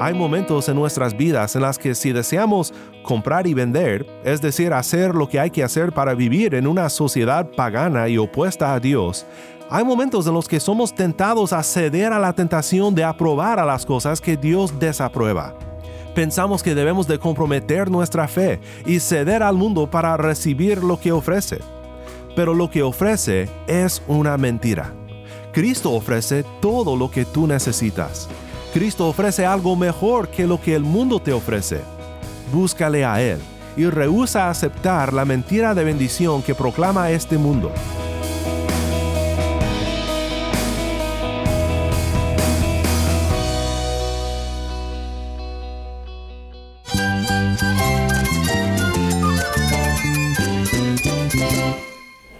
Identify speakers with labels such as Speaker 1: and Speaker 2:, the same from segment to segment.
Speaker 1: Hay momentos en nuestras vidas en las que si deseamos comprar y vender, es decir, hacer lo que hay que hacer para vivir en una sociedad pagana y opuesta a Dios, hay momentos en los que somos tentados a ceder a la tentación de aprobar a las cosas que Dios desaprueba. Pensamos que debemos de comprometer nuestra fe y ceder al mundo para recibir lo que ofrece. Pero lo que ofrece es una mentira. Cristo ofrece todo lo que tú necesitas. Cristo ofrece algo mejor que lo que el mundo te ofrece. Búscale a Él y rehúsa aceptar la mentira de bendición que proclama este mundo.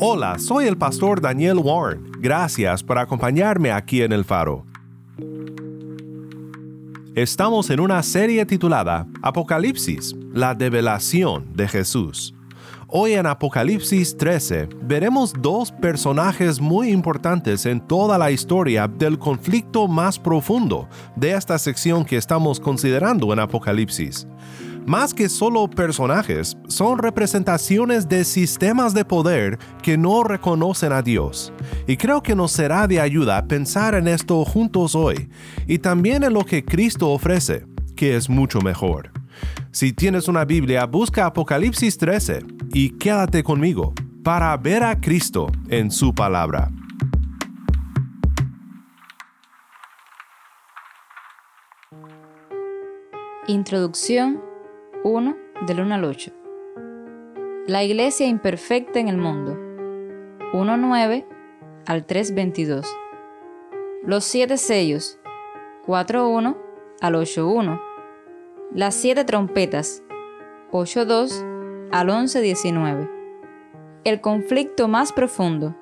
Speaker 1: Hola, soy el pastor Daniel Warren. Gracias por acompañarme aquí en el faro. Estamos en una serie titulada Apocalipsis, la develación de Jesús. Hoy en Apocalipsis 13 veremos dos personajes muy importantes en toda la historia del conflicto más profundo de esta sección que estamos considerando en Apocalipsis más que solo personajes, son representaciones de sistemas de poder que no reconocen a Dios. Y creo que nos será de ayuda pensar en esto juntos hoy, y también en lo que Cristo ofrece, que es mucho mejor. Si tienes una Biblia, busca Apocalipsis 13 y quédate conmigo para ver a Cristo en su palabra.
Speaker 2: Introducción 1 del 1 al 8. La iglesia imperfecta en el mundo. 1.9 al 3.22. Los siete sellos. 4.1 al 8.1. Las siete trompetas. 8.2 al 11.19. El conflicto más profundo.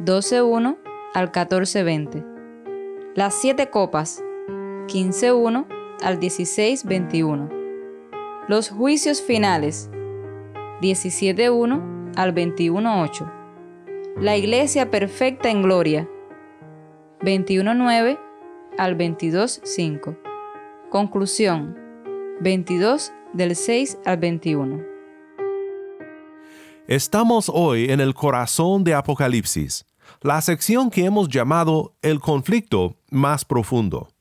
Speaker 2: 12.1 al 14.20. Las siete copas. 15.1 al 16.21. Los juicios finales 17.1 al 21.8. La iglesia perfecta en gloria 21.9 al 22.5. Conclusión 22 del 6 al 21.
Speaker 1: Estamos hoy en el corazón de Apocalipsis, la sección que hemos llamado el conflicto más profundo.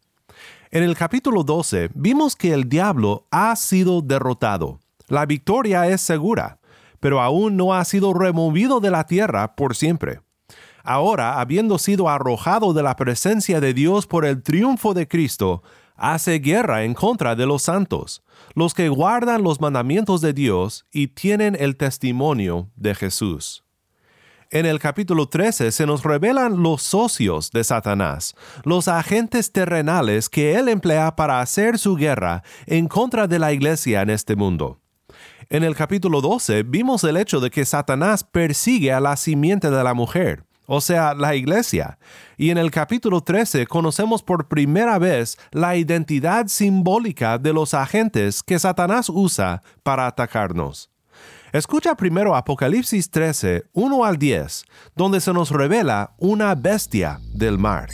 Speaker 1: En el capítulo 12 vimos que el diablo ha sido derrotado. La victoria es segura, pero aún no ha sido removido de la tierra por siempre. Ahora, habiendo sido arrojado de la presencia de Dios por el triunfo de Cristo, hace guerra en contra de los santos, los que guardan los mandamientos de Dios y tienen el testimonio de Jesús. En el capítulo 13 se nos revelan los socios de Satanás, los agentes terrenales que él emplea para hacer su guerra en contra de la iglesia en este mundo. En el capítulo 12 vimos el hecho de que Satanás persigue a la simiente de la mujer, o sea, la iglesia. Y en el capítulo 13 conocemos por primera vez la identidad simbólica de los agentes que Satanás usa para atacarnos. Escucha primero Apocalipsis 13, 1 al 10, donde se nos revela una bestia del mar.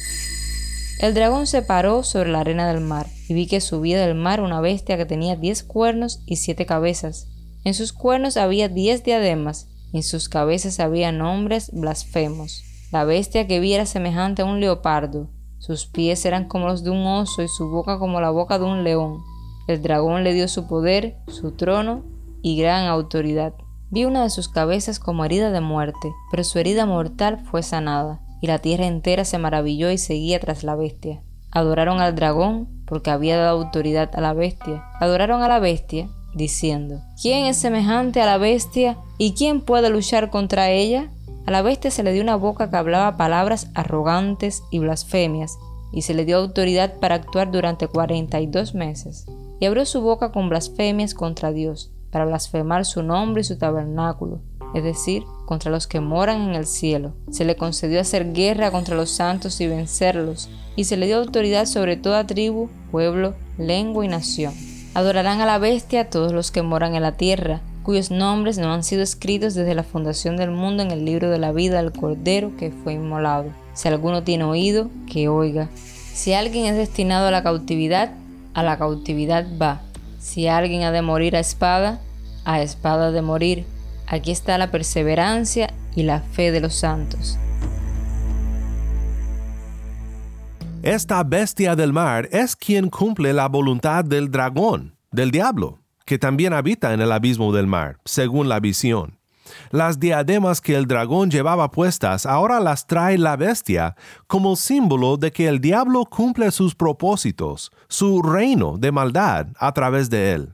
Speaker 2: El dragón se paró sobre la arena del mar, y vi que subía del mar una bestia que tenía diez cuernos y siete cabezas. En sus cuernos había diez diademas, y en sus cabezas había nombres blasfemos. La bestia que vi era semejante a un leopardo, sus pies eran como los de un oso y su boca como la boca de un león. El dragón le dio su poder, su trono y gran autoridad. Vi una de sus cabezas como herida de muerte, pero su herida mortal fue sanada, y la tierra entera se maravilló y seguía tras la bestia. Adoraron al dragón porque había dado autoridad a la bestia. Adoraron a la bestia diciendo, ¿quién es semejante a la bestia y quién puede luchar contra ella? A la bestia se le dio una boca que hablaba palabras arrogantes y blasfemias, y se le dio autoridad para actuar durante 42 meses. Y abrió su boca con blasfemias contra Dios, para blasfemar su nombre y su tabernáculo, es decir, contra los que moran en el cielo. Se le concedió hacer guerra contra los santos y vencerlos, y se le dio autoridad sobre toda tribu, pueblo, lengua y nación. Adorarán a la bestia todos los que moran en la tierra, cuyos nombres no han sido escritos desde la fundación del mundo en el libro de la vida del Cordero que fue inmolado. Si alguno tiene oído, que oiga. Si alguien es destinado a la cautividad, a la cautividad va. Si alguien ha de morir a espada, a espada de morir. Aquí está la perseverancia y la fe de los santos.
Speaker 1: Esta bestia del mar es quien cumple la voluntad del dragón, del diablo, que también habita en el abismo del mar, según la visión. Las diademas que el dragón llevaba puestas ahora las trae la bestia como símbolo de que el diablo cumple sus propósitos, su reino de maldad a través de él.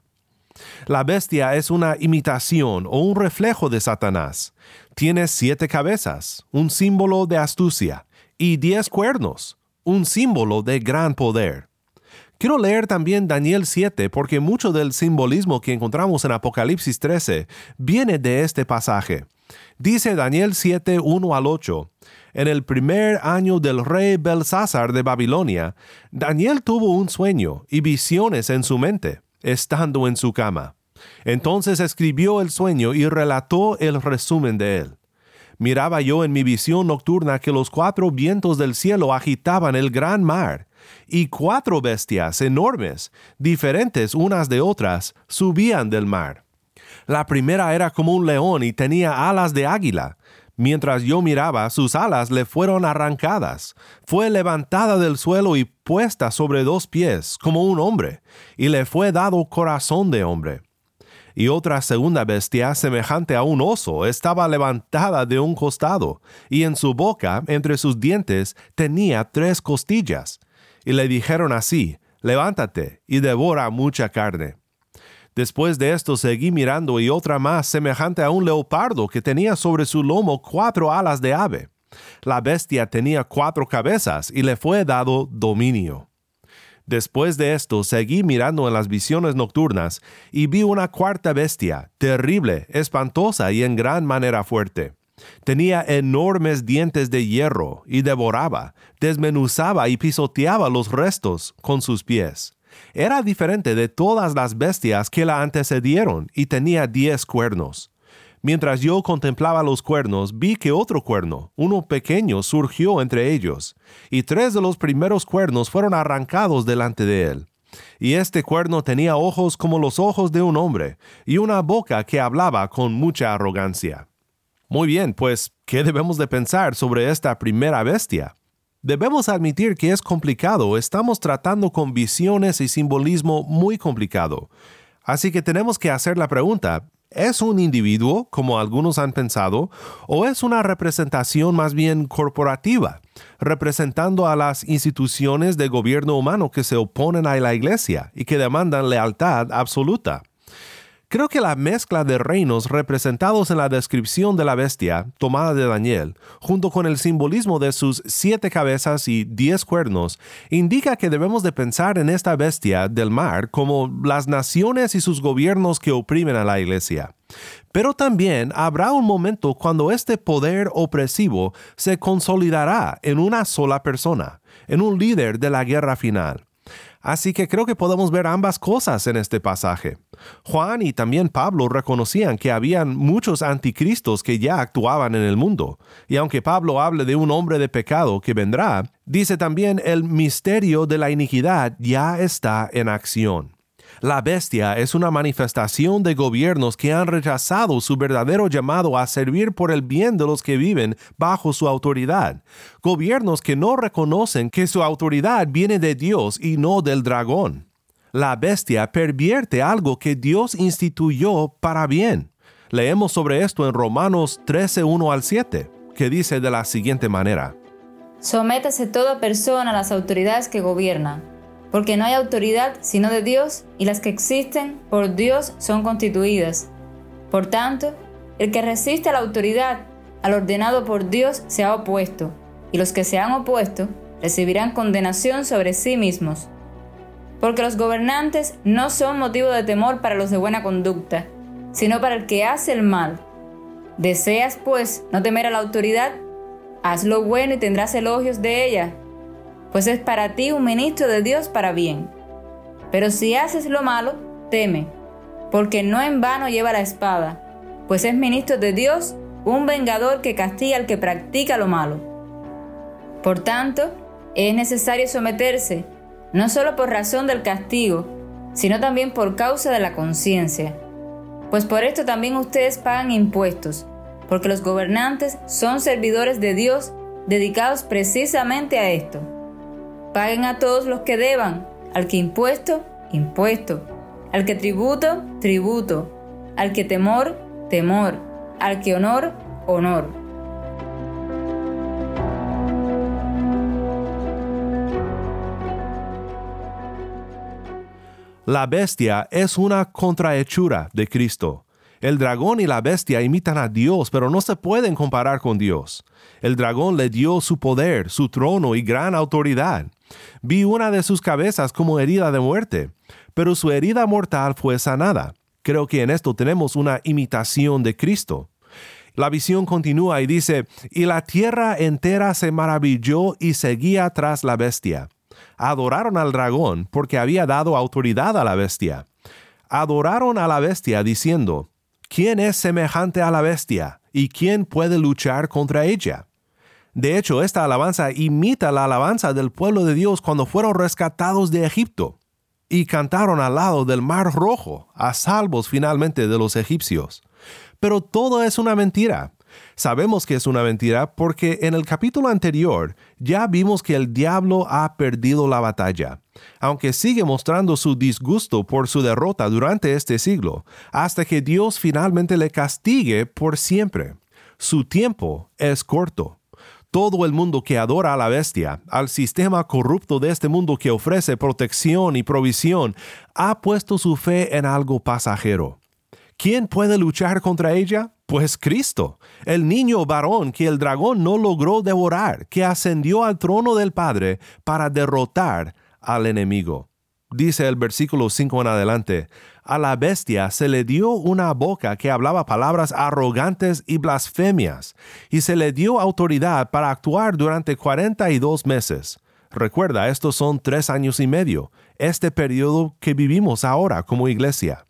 Speaker 1: La bestia es una imitación o un reflejo de Satanás. Tiene siete cabezas, un símbolo de astucia, y diez cuernos, un símbolo de gran poder. Quiero leer también Daniel 7 porque mucho del simbolismo que encontramos en Apocalipsis 13 viene de este pasaje. Dice Daniel 7, 1 al 8. En el primer año del rey Belsázar de Babilonia, Daniel tuvo un sueño y visiones en su mente, estando en su cama. Entonces escribió el sueño y relató el resumen de él. Miraba yo en mi visión nocturna que los cuatro vientos del cielo agitaban el gran mar, y cuatro bestias enormes, diferentes unas de otras, subían del mar. La primera era como un león y tenía alas de águila. Mientras yo miraba, sus alas le fueron arrancadas. Fue levantada del suelo y puesta sobre dos pies, como un hombre, y le fue dado corazón de hombre. Y otra segunda bestia, semejante a un oso, estaba levantada de un costado, y en su boca, entre sus dientes, tenía tres costillas y le dijeron así, levántate y devora mucha carne. Después de esto seguí mirando y otra más semejante a un leopardo que tenía sobre su lomo cuatro alas de ave. La bestia tenía cuatro cabezas y le fue dado dominio. Después de esto seguí mirando en las visiones nocturnas y vi una cuarta bestia, terrible, espantosa y en gran manera fuerte Tenía enormes dientes de hierro y devoraba, desmenuzaba y pisoteaba los restos con sus pies. Era diferente de todas las bestias que la antecedieron y tenía diez cuernos. Mientras yo contemplaba los cuernos, vi que otro cuerno, uno pequeño, surgió entre ellos, y tres de los primeros cuernos fueron arrancados delante de él. Y este cuerno tenía ojos como los ojos de un hombre, y una boca que hablaba con mucha arrogancia. Muy bien, pues, ¿qué debemos de pensar sobre esta primera bestia? Debemos admitir que es complicado, estamos tratando con visiones y simbolismo muy complicado. Así que tenemos que hacer la pregunta, ¿es un individuo, como algunos han pensado, o es una representación más bien corporativa, representando a las instituciones de gobierno humano que se oponen a la iglesia y que demandan lealtad absoluta? Creo que la mezcla de reinos representados en la descripción de la bestia tomada de Daniel, junto con el simbolismo de sus siete cabezas y diez cuernos, indica que debemos de pensar en esta bestia del mar como las naciones y sus gobiernos que oprimen a la iglesia. Pero también habrá un momento cuando este poder opresivo se consolidará en una sola persona, en un líder de la guerra final. Así que creo que podemos ver ambas cosas en este pasaje. Juan y también Pablo reconocían que habían muchos anticristos que ya actuaban en el mundo. Y aunque Pablo hable de un hombre de pecado que vendrá, dice también el misterio de la iniquidad ya está en acción. La bestia es una manifestación de gobiernos que han rechazado su verdadero llamado a servir por el bien de los que viven bajo su autoridad. Gobiernos que no reconocen que su autoridad viene de Dios y no del dragón. La bestia pervierte algo que Dios instituyó para bien. Leemos sobre esto en Romanos 13, 1 al 7, que dice de la siguiente manera.
Speaker 2: Sométase toda persona a las autoridades que gobiernan porque no hay autoridad sino de Dios, y las que existen por Dios son constituidas. Por tanto, el que resiste a la autoridad, al ordenado por Dios se ha opuesto, y los que se han opuesto recibirán condenación sobre sí mismos. Porque los gobernantes no son motivo de temor para los de buena conducta, sino para el que hace el mal. ¿Deseas, pues, no temer a la autoridad? Haz lo bueno y tendrás elogios de ella, pues es para ti un ministro de Dios para bien. Pero si haces lo malo, teme, porque no en vano lleva la espada, pues es ministro de Dios, un vengador que castiga al que practica lo malo. Por tanto, es necesario someterse, no solo por razón del castigo, sino también por causa de la conciencia. Pues por esto también ustedes pagan impuestos, porque los gobernantes son servidores de Dios dedicados precisamente a esto. Paguen a todos los que deban, al que impuesto, impuesto, al que tributo, tributo, al que temor, temor, al que honor, honor.
Speaker 1: La bestia es una contrahechura de Cristo. El dragón y la bestia imitan a Dios, pero no se pueden comparar con Dios. El dragón le dio su poder, su trono y gran autoridad. Vi una de sus cabezas como herida de muerte, pero su herida mortal fue sanada. Creo que en esto tenemos una imitación de Cristo. La visión continúa y dice, y la tierra entera se maravilló y seguía tras la bestia. Adoraron al dragón porque había dado autoridad a la bestia. Adoraron a la bestia diciendo, ¿quién es semejante a la bestia? ¿Y quién puede luchar contra ella? De hecho, esta alabanza imita la alabanza del pueblo de Dios cuando fueron rescatados de Egipto y cantaron al lado del mar rojo, a salvos finalmente de los egipcios. Pero todo es una mentira. Sabemos que es una mentira porque en el capítulo anterior ya vimos que el diablo ha perdido la batalla, aunque sigue mostrando su disgusto por su derrota durante este siglo, hasta que Dios finalmente le castigue por siempre. Su tiempo es corto. Todo el mundo que adora a la bestia, al sistema corrupto de este mundo que ofrece protección y provisión, ha puesto su fe en algo pasajero. ¿Quién puede luchar contra ella? Pues Cristo, el niño varón que el dragón no logró devorar, que ascendió al trono del Padre para derrotar al enemigo. Dice el versículo 5 en adelante, a la bestia se le dio una boca que hablaba palabras arrogantes y blasfemias, y se le dio autoridad para actuar durante cuarenta y dos meses. Recuerda, estos son tres años y medio, este periodo que vivimos ahora como iglesia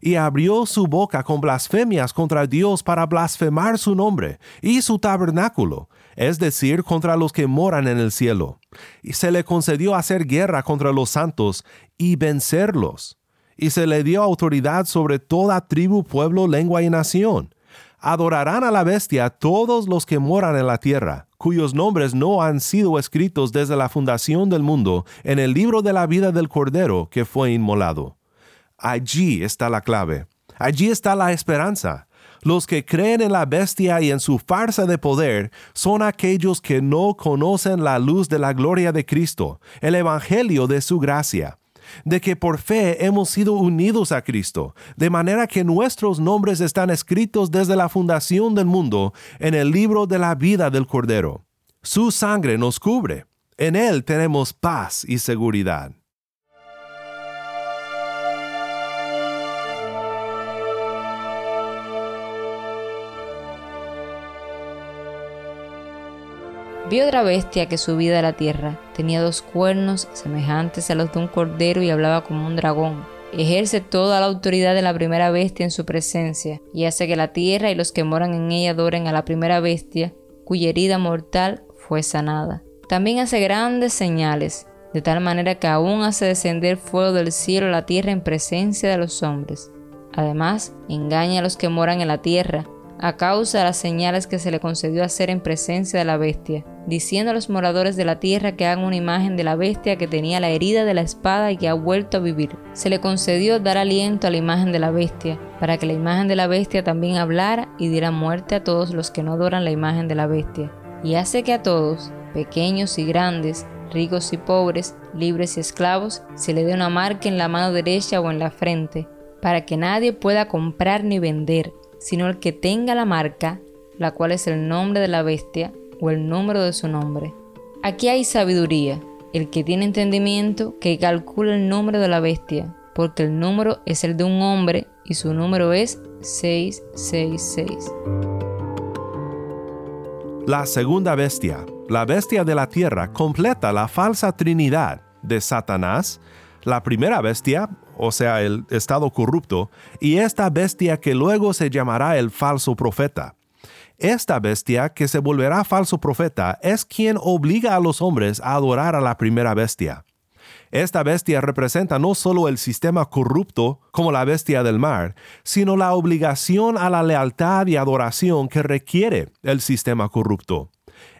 Speaker 1: y abrió su boca con blasfemias contra Dios para blasfemar su nombre y su tabernáculo, es decir, contra los que moran en el cielo. Y se le concedió hacer guerra contra los santos y vencerlos. Y se le dio autoridad sobre toda tribu, pueblo, lengua y nación. Adorarán a la bestia todos los que moran en la tierra, cuyos nombres no han sido escritos desde la fundación del mundo en el libro de la vida del Cordero que fue inmolado. Allí está la clave. Allí está la esperanza. Los que creen en la bestia y en su farsa de poder son aquellos que no conocen la luz de la gloria de Cristo, el Evangelio de su gracia, de que por fe hemos sido unidos a Cristo, de manera que nuestros nombres están escritos desde la fundación del mundo en el libro de la vida del Cordero. Su sangre nos cubre. En Él tenemos paz y seguridad.
Speaker 2: Vi otra bestia que subía de la tierra. Tenía dos cuernos semejantes a los de un cordero y hablaba como un dragón. Ejerce toda la autoridad de la primera bestia en su presencia y hace que la tierra y los que moran en ella adoren a la primera bestia, cuya herida mortal fue sanada. También hace grandes señales, de tal manera que aún hace descender fuego del cielo a la tierra en presencia de los hombres. Además, engaña a los que moran en la tierra a causa de las señales que se le concedió hacer en presencia de la bestia, diciendo a los moradores de la tierra que hagan una imagen de la bestia que tenía la herida de la espada y que ha vuelto a vivir. Se le concedió dar aliento a la imagen de la bestia, para que la imagen de la bestia también hablara y diera muerte a todos los que no adoran la imagen de la bestia. Y hace que a todos, pequeños y grandes, ricos y pobres, libres y esclavos, se le dé una marca en la mano derecha o en la frente, para que nadie pueda comprar ni vender sino el que tenga la marca la cual es el nombre de la bestia o el número de su nombre. Aquí hay sabiduría. El que tiene entendimiento, que calcule el número de la bestia, porque el número es el de un hombre y su número es 666.
Speaker 1: La segunda bestia, la bestia de la tierra, completa la falsa trinidad de Satanás, la primera bestia, o sea, el estado corrupto, y esta bestia que luego se llamará el falso profeta. Esta bestia que se volverá falso profeta es quien obliga a los hombres a adorar a la primera bestia. Esta bestia representa no solo el sistema corrupto como la bestia del mar, sino la obligación a la lealtad y adoración que requiere el sistema corrupto.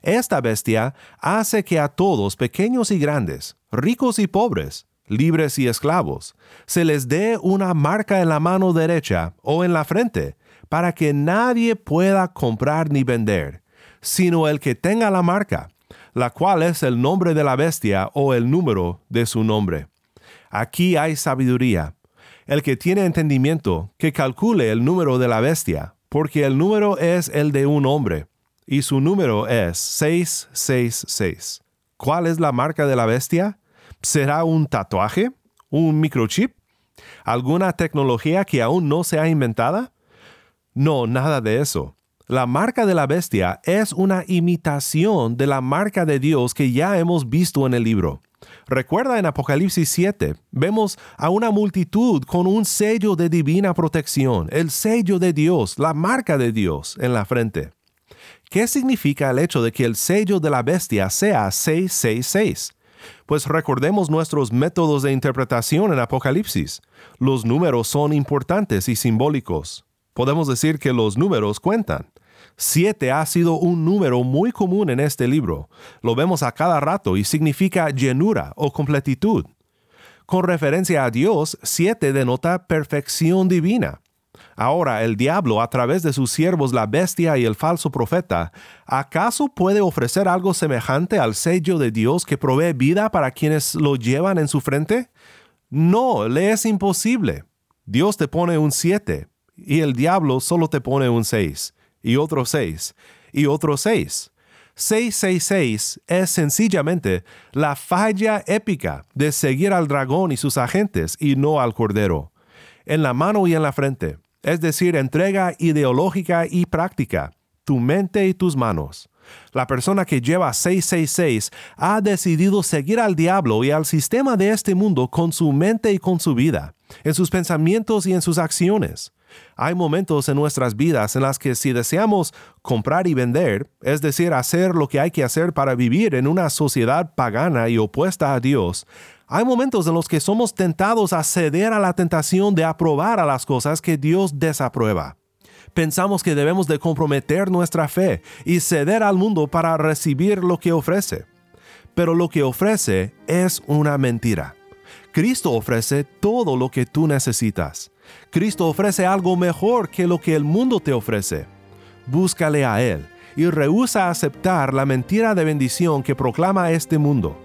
Speaker 1: Esta bestia hace que a todos, pequeños y grandes, ricos y pobres, libres y esclavos, se les dé una marca en la mano derecha o en la frente, para que nadie pueda comprar ni vender, sino el que tenga la marca, la cual es el nombre de la bestia o el número de su nombre. Aquí hay sabiduría. El que tiene entendimiento, que calcule el número de la bestia, porque el número es el de un hombre, y su número es 666. ¿Cuál es la marca de la bestia? ¿Será un tatuaje? ¿Un microchip? ¿Alguna tecnología que aún no se ha inventada? No, nada de eso. La marca de la bestia es una imitación de la marca de Dios que ya hemos visto en el libro. Recuerda en Apocalipsis 7, vemos a una multitud con un sello de divina protección, el sello de Dios, la marca de Dios en la frente. ¿Qué significa el hecho de que el sello de la bestia sea 666? Pues recordemos nuestros métodos de interpretación en Apocalipsis. Los números son importantes y simbólicos. Podemos decir que los números cuentan. Siete ha sido un número muy común en este libro. Lo vemos a cada rato y significa llenura o completitud. Con referencia a Dios, siete denota perfección divina. Ahora el diablo, a través de sus siervos la bestia y el falso profeta, ¿acaso puede ofrecer algo semejante al sello de Dios que provee vida para quienes lo llevan en su frente? No, le es imposible. Dios te pone un siete y el diablo solo te pone un seis, y otro seis, y otro seis. 666 es sencillamente la falla épica de seguir al dragón y sus agentes y no al cordero. En la mano y en la frente, es decir, entrega ideológica y práctica, tu mente y tus manos. La persona que lleva 666 ha decidido seguir al diablo y al sistema de este mundo con su mente y con su vida, en sus pensamientos y en sus acciones. Hay momentos en nuestras vidas en las que si deseamos comprar y vender, es decir, hacer lo que hay que hacer para vivir en una sociedad pagana y opuesta a Dios, hay momentos en los que somos tentados a ceder a la tentación de aprobar a las cosas que Dios desaprueba. Pensamos que debemos de comprometer nuestra fe y ceder al mundo para recibir lo que ofrece. Pero lo que ofrece es una mentira. Cristo ofrece todo lo que tú necesitas. Cristo ofrece algo mejor que lo que el mundo te ofrece. Búscale a Él y rehúsa aceptar la mentira de bendición que proclama este mundo.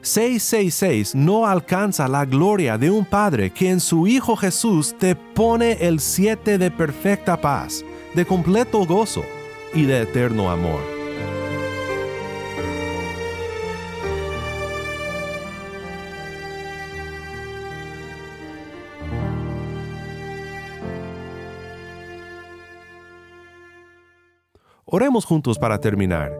Speaker 1: 666 no alcanza la gloria de un Padre que en su Hijo Jesús te pone el siete de perfecta paz, de completo gozo y de eterno amor. Oremos juntos para terminar.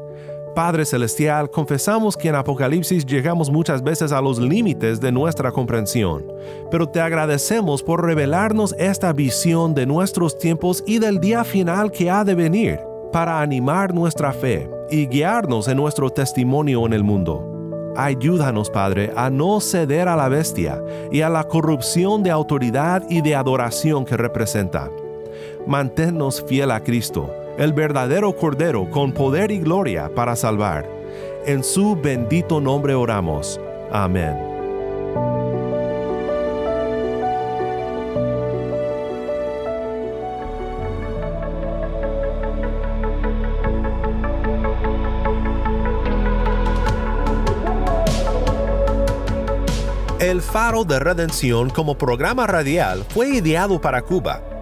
Speaker 1: Padre Celestial, confesamos que en Apocalipsis llegamos muchas veces a los límites de nuestra comprensión, pero te agradecemos por revelarnos esta visión de nuestros tiempos y del día final que ha de venir, para animar nuestra fe y guiarnos en nuestro testimonio en el mundo. Ayúdanos, Padre, a no ceder a la bestia y a la corrupción de autoridad y de adoración que representa. Manténnos fiel a Cristo el verdadero Cordero con poder y gloria para salvar. En su bendito nombre oramos. Amén. El Faro de Redención como programa radial fue ideado para Cuba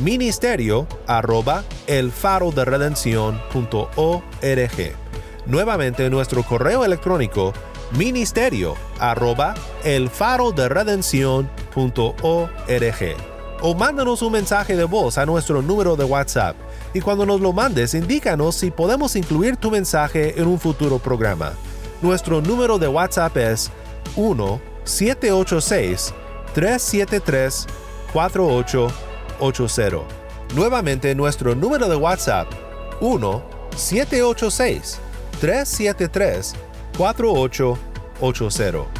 Speaker 1: ministerio arroba el faro de Nuevamente nuestro correo electrónico ministerio arroba el faro de o mándanos un mensaje de voz a nuestro número de WhatsApp. Y cuando nos lo mandes indícanos si podemos incluir tu mensaje en un futuro programa. Nuestro número de WhatsApp es 1-786-373-4880. Nuevamente nuestro número de WhatsApp 1-786-373-4880.